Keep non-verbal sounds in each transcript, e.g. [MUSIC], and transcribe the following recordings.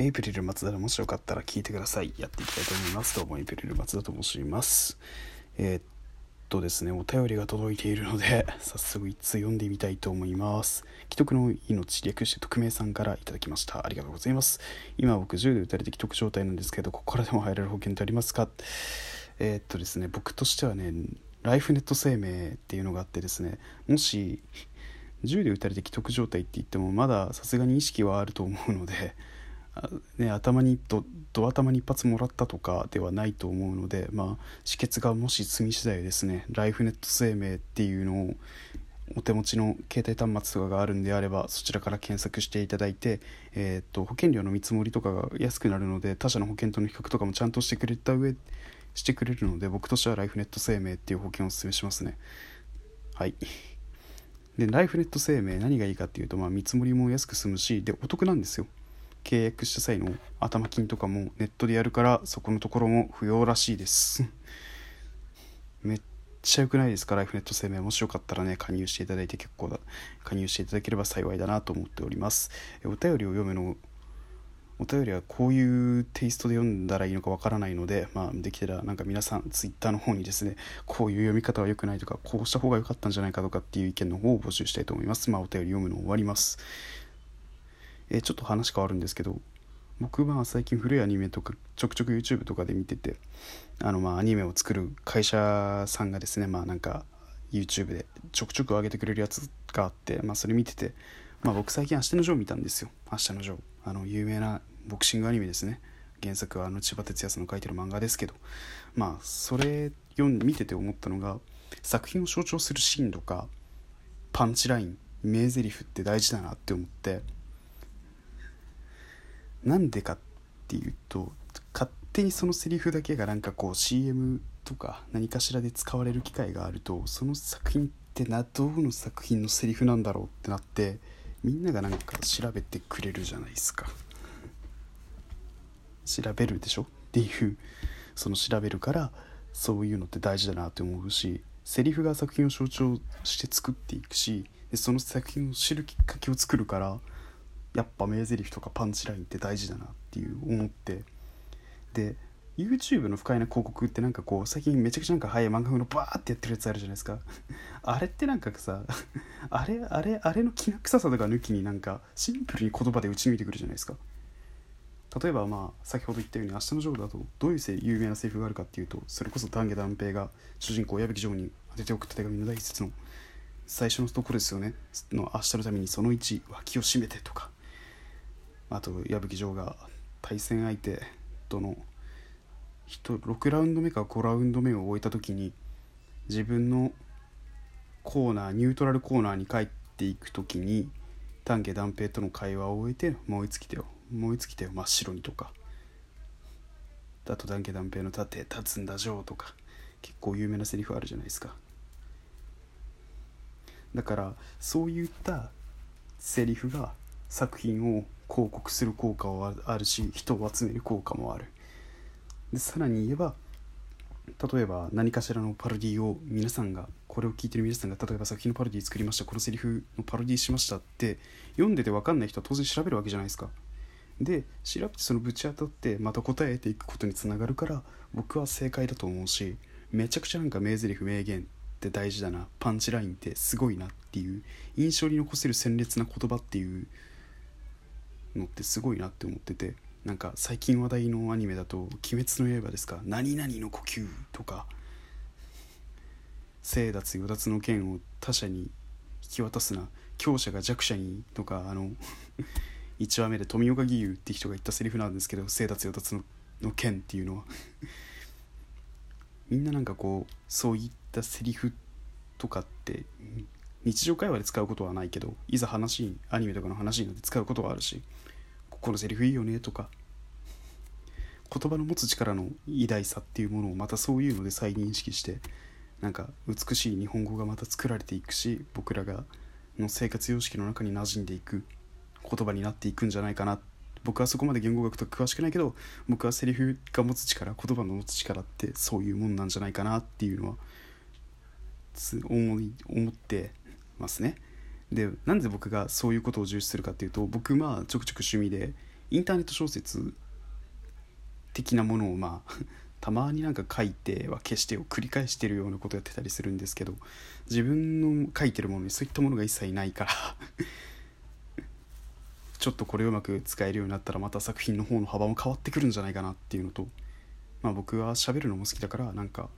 エイプリル松田でもしよかったら聞いてください。やっていきたいと思います。どうもエイプリル松田と申します。えー、っとですね、お便りが届いているので、[LAUGHS] 早速一通読んでみたいと思います。既得の命、略して匿名さんからいただきました。ありがとうございます。今僕10で打たれて既得状態なんですけど、ここからでも入れる保険ってありますか？えー、っとですね、僕としてはね、ライフネット生命っていうのがあってですね、もし、銃で撃たれて既得状態って言ってもまださすがに意識はあると思うので、ね、頭にどど頭に一発もらったとかではないと思うので、まあ、止血がもし済み次第ですね。ライフネット生命っていうのをお手持ちの携帯端末とかがあるんであればそちらから検索していただいて、えー、っと保険料の見積もりとかが安くなるので他社の保険との比較とかもちゃんとしてくれた上してくれるので僕としてはライフネット生命っていう保険をお勧めしますね。はい。でライフネット生命何がいいかっていうと、まあ、見積もりも安く済むしでお得なんですよ。契約した際の頭金とかもネットでやるからそこのところも不要らしいです。めっちゃ良くないですか？ライフネット生命。もしよかったらね加入していただいて結構だ加入していただければ幸いだなと思っております。お便りを読むのお便りはこういうテイストで読んだらいいのかわからないので、まあ、できたらなんか皆さんツイッターの方にですねこういう読み方は良くないとかこうした方が良かったんじゃないかとかっていう意見の方を募集したいと思います。まあお便り読むの終わります。えちょっと話変わるんですけど僕は最近古いアニメとかちょくちょく YouTube とかで見ててあのまあアニメを作る会社さんがですねまあなんか YouTube でちょくちょく上げてくれるやつがあって、まあ、それ見てて、まあ、僕最近「明日のジョー」見たんですよ「明日のジョー」あの有名なボクシングアニメですね。原作はあの千葉哲也さんの書いてる漫画ですけど。まあそれ読んで見てて思ったのが作品を象徴するシーンとかパンチライン名台詞って大事だなって思ってなんでかっていうと勝手にそのセリフだけがなんかこう CM とか何かしらで使われる機会があるとその作品ってなどの作品のセリフなんだろうってなってみんながなんか調べてくれるじゃないですか。調べるでしょ？っていうその調べるからそういうのって大事だなって思うしセリフが作品を象徴して作っていくしでその作品を知るきっかけを作るからやっぱ名台詞とかパンチラインって大事だなっていう思って。で YouTube の不快な広告ってなんかこう最近めちゃくちゃなんか早い漫画風のバーってやってるやつあるじゃないですか。[LAUGHS] あれってなんかさ [LAUGHS] あれあれあれのきな臭さとか抜きになんかシンプルに言葉で打ち抜いてくるじゃないですか。例えばまあ先ほど言ったように「明日のジョー」だとどういう有名なセリフがあるかっていうとそれこそ丹下断平が主人公矢吹城に当てて送った手紙の第一節の最初のところですよね。の明日のためにその1脇を締めてとか。あと矢吹城が対戦相手との6ラウンド目か5ラウンド目を終えた時に自分のコーナーニュートラルコーナーに帰っていく時に丹下断平との会話を終えて燃え尽きてよ燃え尽きてよ真っ白にとか。あと丹下断平の盾立つんだジョーとか結構有名なセリフあるじゃないですか。だからそういったセリフが作品を広告する効果はあるし人を集める効果もある。でさらに言えば例えば何かしらのパロディを皆さんがこれを聞いてる皆さんが例えば作品のパロディ作りましたこのセリフのパロディしましたって読んでて分かんない人は当然調べるわけじゃないですか。で調べてそのぶち当たってまた答えていくことにつながるから僕は正解だと思うしめちゃくちゃなんか名台詞名言って大事だなパンチラインってすごいなっていう印象に残せる鮮烈な言葉っていうのってすごいなって思っててなんか最近話題のアニメだと「鬼滅の刃」ですか「何々の呼吸」とか「清奪与奪の剣を他者に引き渡すな強者が弱者に」とかあの [LAUGHS] 1話目で富岡義勇って人が言ったセリフなんですけど清奪与奪の剣っていうのは。[LAUGHS] みんななんかこうそういったセリフとかって日常会話で使うことはないけどいざ話アニメとかの話になって使うことはあるしここのセリフいいよねとか言葉の持つ力の偉大さっていうものをまたそういうので再認識してなんか美しい日本語がまた作られていくし僕らがの生活様式の中に馴染んでいく言葉になっていくんじゃないかな僕はそこまで言語学とか詳しくないけど僕はセリフが持つ力言葉の持つ力ってそういうもんなんじゃないかなっていうのは思い思ってますね。でなんで僕がそういうことを重視するかっていうと僕まあちょくちょく趣味でインターネット小説的なものをまあ [LAUGHS] たまになんか書いては消してを繰り返してるようなことやってたりするんですけど自分の書いてるものにそういったものが一切ないから [LAUGHS] ちょっとこれをうまく使えるようになったらまた作品の方の幅も変わってくるんじゃないかなっていうのとまあ僕は喋るのも好きだからなんか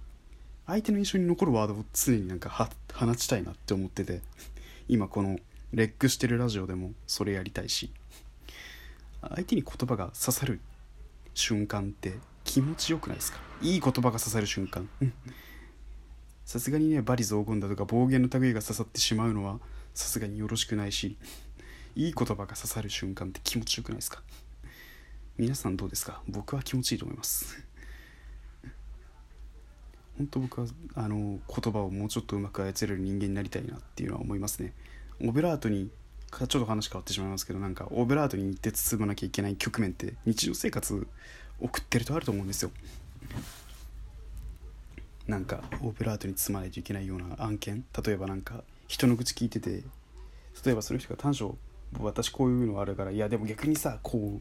相手の印象に残るワードを常になんか放ちたいなって思ってて。今このレックしてるラジオでもそれやりたいし相手に言葉が刺さる瞬間って気持ちよくないですか？いい言葉が刺さる瞬間。さすがにね罵詈雑言だとか暴言の類が刺さってしまうのはさすがによろしくないしいい言葉が刺さる瞬間って気持ちよくないですか？皆さんどうですか？僕は気持ちいいと思います。本当僕はあの言葉をもうちょっとうまく操れる人間になりたいなっていうのは思いますね。オブラートにちょっと話変わってしまいますけどなんかオブラートに行って包まなきゃいけない局面って日常生活送ってるとあると思うんですよ。なんかオブラートに包まないといけないような案件。例えばなんか人の口聞いてて例えばその人が短所私こういうのあるからいやでも逆にさこう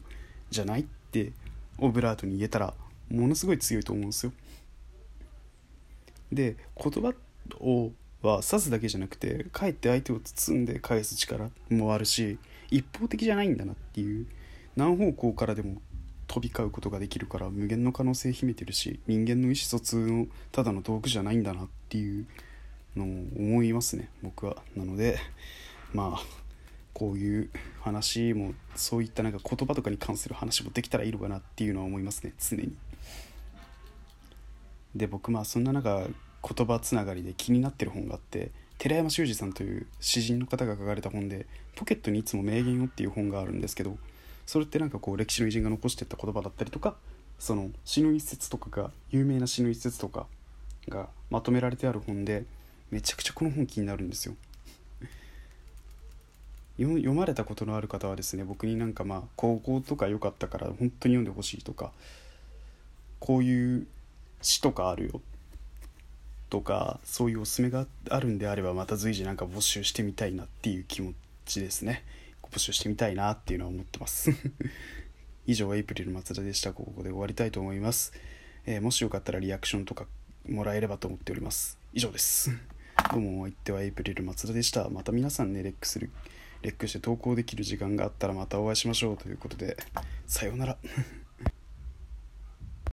じゃないってオブラートに言えたらものすごい強いと思うんですよ。で言葉をは刺すだけじゃなくてかえって相手を包んで返す力もあるし一方的じゃないんだなっていう何方向からでも飛び交うことができるから無限の可能性秘めてるし人間の意思疎通のただの道具じゃないんだなっていうのを思いますね僕は。なのでまあこういう話もそういったなんか言葉とかに関する話もできたらいいのかなっていうのは思いますね常に。で僕まあそんな中言葉つながりで気になってる本があって寺山修司さんという詩人の方が書かれた本で「ポケットにいつも名言を」っていう本があるんですけどそれってなんかこう歴史の偉人が残してった言葉だったりとかその詩の一節とかが有名な詩の一節とかがまとめられてある本でめちゃくちゃこの本気になるんですよ。読まれたことのある方はですね僕になんかまあ高校とか良かったから本当に読んでほしいとかこういう詩とかあるよとかそういうおすすめがあるんであればまた随時なんか募集してみたいなっていう気持ちですね募集してみたいなっていうのは思ってます以上エイプリル松田でしたここで終わりたいと思います、えー、もしよかったらリアクションとかもらえればと思っております以上ですどうもお相手はエイプリル松田でしたまた皆さんねレックするレックして投稿できる時間があったらまたお会いしましょうということでさようなら